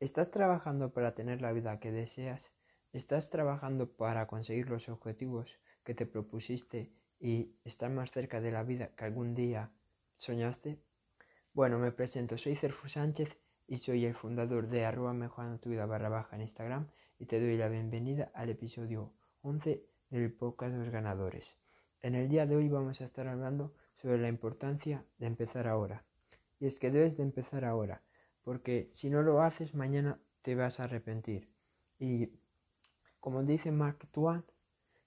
¿Estás trabajando para tener la vida que deseas? ¿Estás trabajando para conseguir los objetivos que te propusiste y estar más cerca de la vida que algún día soñaste? Bueno, me presento, soy Cerfu Sánchez y soy el fundador de arroba mejorando tu vida barra baja en Instagram y te doy la bienvenida al episodio 11 del podcast los ganadores. En el día de hoy vamos a estar hablando sobre la importancia de empezar ahora. Y es que debes de empezar ahora, porque si no lo haces mañana te vas a arrepentir. Y como dice Mark Twain,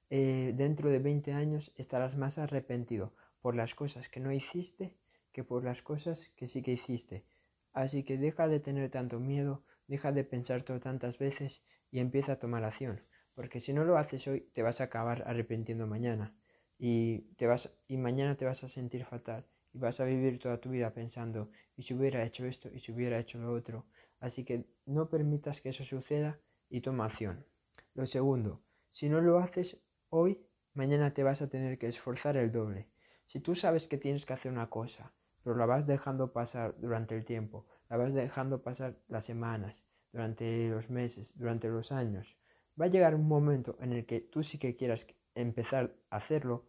eh, dentro de 20 años estarás más arrepentido por las cosas que no hiciste que por las cosas que sí que hiciste. Así que deja de tener tanto miedo, deja de pensar todo tantas veces y empieza a tomar acción. Porque si no lo haces hoy, te vas a acabar arrepintiendo mañana. Y, te vas, y mañana te vas a sentir fatal. Y vas a vivir toda tu vida pensando, y si hubiera hecho esto, y si hubiera hecho lo otro. Así que no permitas que eso suceda y toma acción. Lo segundo, si no lo haces hoy, mañana te vas a tener que esforzar el doble. Si tú sabes que tienes que hacer una cosa, pero la vas dejando pasar durante el tiempo, la vas dejando pasar las semanas, durante los meses, durante los años, va a llegar un momento en el que tú sí que quieras empezar a hacerlo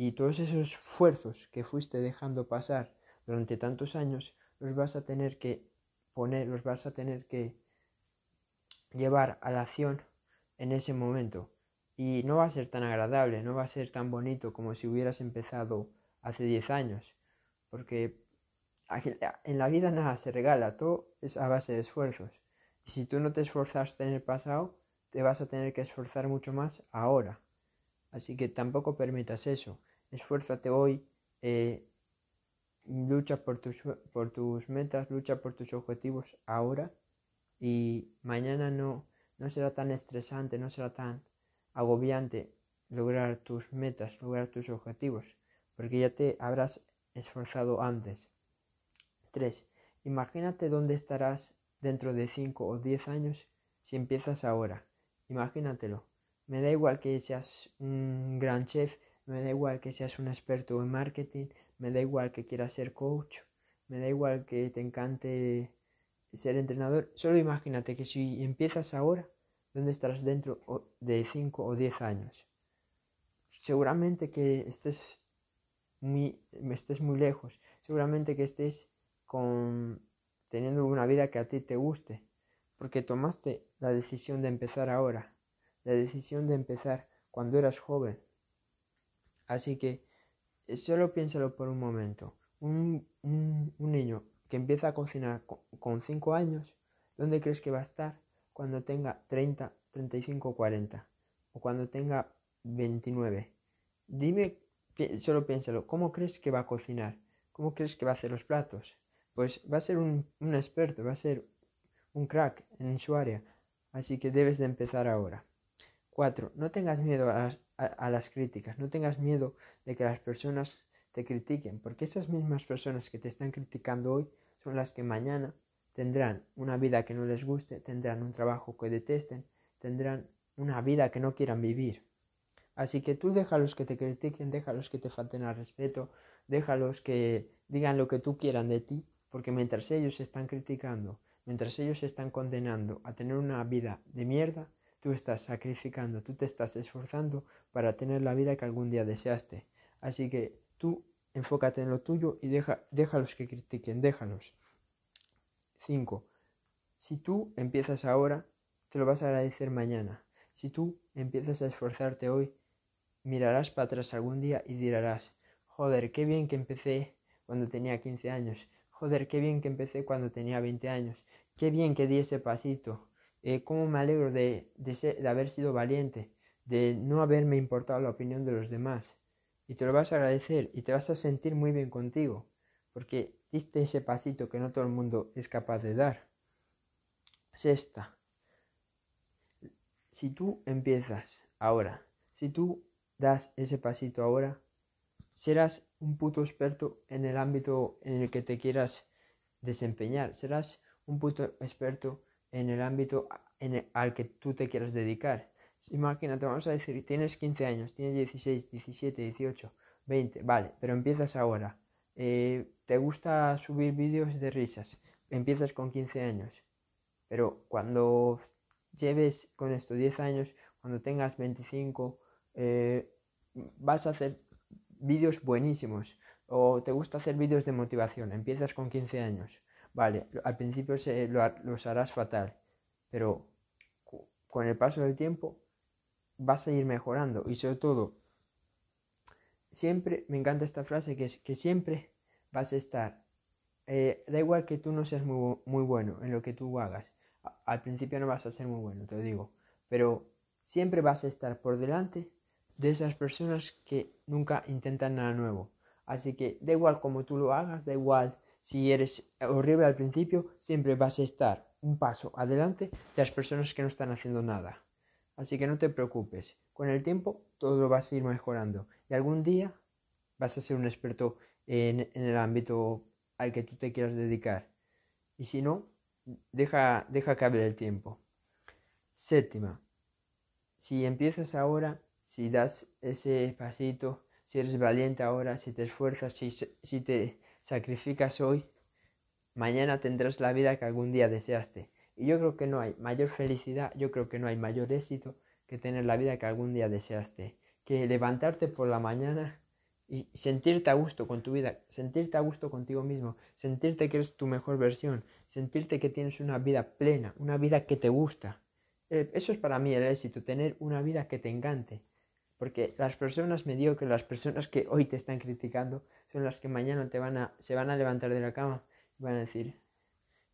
y todos esos esfuerzos que fuiste dejando pasar durante tantos años los vas a tener que poner, los vas a tener que llevar a la acción en ese momento. Y no va a ser tan agradable, no va a ser tan bonito como si hubieras empezado hace 10 años. Porque en la vida nada se regala, todo es a base de esfuerzos. Y si tú no te esforzaste en el pasado, te vas a tener que esforzar mucho más ahora. Así que tampoco permitas eso. Esfuérzate hoy, eh, lucha por tus, por tus metas, lucha por tus objetivos ahora y mañana no, no será tan estresante, no será tan agobiante lograr tus metas, lograr tus objetivos, porque ya te habrás esforzado antes. 3. Imagínate dónde estarás dentro de 5 o 10 años si empiezas ahora. Imagínatelo. Me da igual que seas un gran chef, me da igual que seas un experto en marketing, me da igual que quieras ser coach, me da igual que te encante ser entrenador, solo imagínate que si empiezas ahora, ¿dónde estarás dentro de 5 o 10 años? Seguramente que estés muy, estés muy lejos, seguramente que estés con, teniendo una vida que a ti te guste, porque tomaste la decisión de empezar ahora, la decisión de empezar cuando eras joven. Así que solo piénsalo por un momento. Un, un, niño que empieza a cocinar con 5 años, ¿dónde crees que va a estar cuando tenga 30, 35 o 40? O cuando tenga 29. Dime, solo piénsalo, ¿cómo crees que va a cocinar? ¿Cómo crees que va a hacer los platos? Pues va a ser un, un experto, va a ser un crack en su área. Así que debes de empezar ahora. 4. No tengas miedo a a las críticas, no tengas miedo de que las personas te critiquen, porque esas mismas personas que te están criticando hoy son las que mañana tendrán una vida que no les guste, tendrán un trabajo que detesten, tendrán una vida que no quieran vivir. Así que tú déjalos que te critiquen, déjalos que te falten al respeto, déjalos que digan lo que tú quieran de ti, porque mientras ellos están criticando, mientras ellos están condenando a tener una vida de mierda, tú estás sacrificando, tú te estás esforzando para tener la vida que algún día deseaste. Así que tú enfócate en lo tuyo y deja, déjalos que critiquen, déjalos. 5. Si tú empiezas ahora, te lo vas a agradecer mañana. Si tú empiezas a esforzarte hoy, mirarás para atrás algún día y dirás, joder, qué bien que empecé cuando tenía 15 años, joder, qué bien que empecé cuando tenía 20 años, qué bien que di ese pasito, eh, cómo me alegro de, de haber sido valiente, de no haberme importado la opinión de los demás. Y te lo vas a agradecer y te vas a sentir muy bien contigo, porque diste ese pasito que no todo el mundo es capaz de dar. Sexta, si tú empiezas ahora, si tú das ese pasito ahora, serás un puto experto en el ámbito en el que te quieras desempeñar, serás un puto experto en el ámbito al que tú te quieras dedicar. Imagínate, vamos a decir, tienes 15 años, tienes 16, 17, 18, 20, vale, pero empiezas ahora. Eh, ¿Te gusta subir vídeos de risas? Empiezas con 15 años. Pero cuando lleves con esto 10 años, cuando tengas 25, eh, vas a hacer vídeos buenísimos. O te gusta hacer vídeos de motivación, empiezas con 15 años. Vale, al principio se, lo, los harás fatal, pero con el paso del tiempo vas a ir mejorando. Y sobre todo, siempre, me encanta esta frase, que es que siempre vas a estar. Eh, da igual que tú no seas muy, muy bueno en lo que tú hagas. Al principio no vas a ser muy bueno, te lo digo. Pero siempre vas a estar por delante de esas personas que nunca intentan nada nuevo. Así que da igual como tú lo hagas, da igual si eres horrible al principio, siempre vas a estar un paso adelante de las personas que no están haciendo nada. Así que no te preocupes, con el tiempo todo lo vas a ir mejorando y algún día vas a ser un experto en, el ámbito al que tú te quieras dedicar. Y si no, deja, deja que hable el tiempo. Séptima, si empiezas ahora, si das ese pasito, si eres valiente ahora, si te esfuerzas, si, si te sacrificas hoy, mañana tendrás la vida que algún día deseaste. Y yo creo que no hay mayor felicidad, yo creo que no hay mayor éxito que tener la vida que algún día deseaste. Que levantarte por la mañana y sentirte a gusto con tu vida, sentirte a gusto contigo mismo, sentirte que eres tu mejor versión, sentirte que tienes una vida plena, una vida que te gusta. Eh, eso es para mí el éxito, tener una vida que te encante. Porque las personas mediocres, las personas que hoy te están criticando, son las que mañana te van a, se van a levantar de la cama y van a decir,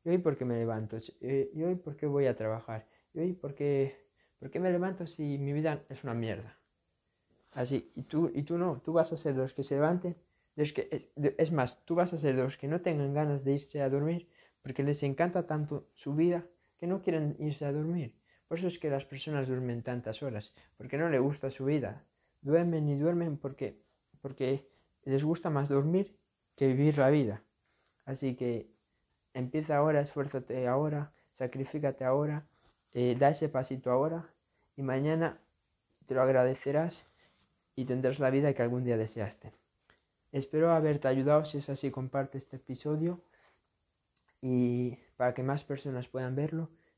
¿y hoy por qué me levanto? ¿Y hoy por qué voy a trabajar? ¿Y hoy por qué, por qué me levanto si mi vida es una mierda? Así, y tú, y tú no, tú vas a ser los que se levanten, los que, es más, tú vas a ser los que no tengan ganas de irse a dormir porque les encanta tanto su vida que no quieren irse a dormir. Por eso es que las personas duermen tantas horas, porque no les gusta su vida. Duermen y duermen porque, porque les gusta más dormir que vivir la vida. Así que empieza ahora, esfuérzate ahora, sacrifícate ahora, eh, da ese pasito ahora y mañana te lo agradecerás y tendrás la vida que algún día deseaste. Espero haberte ayudado, si es así comparte este episodio y para que más personas puedan verlo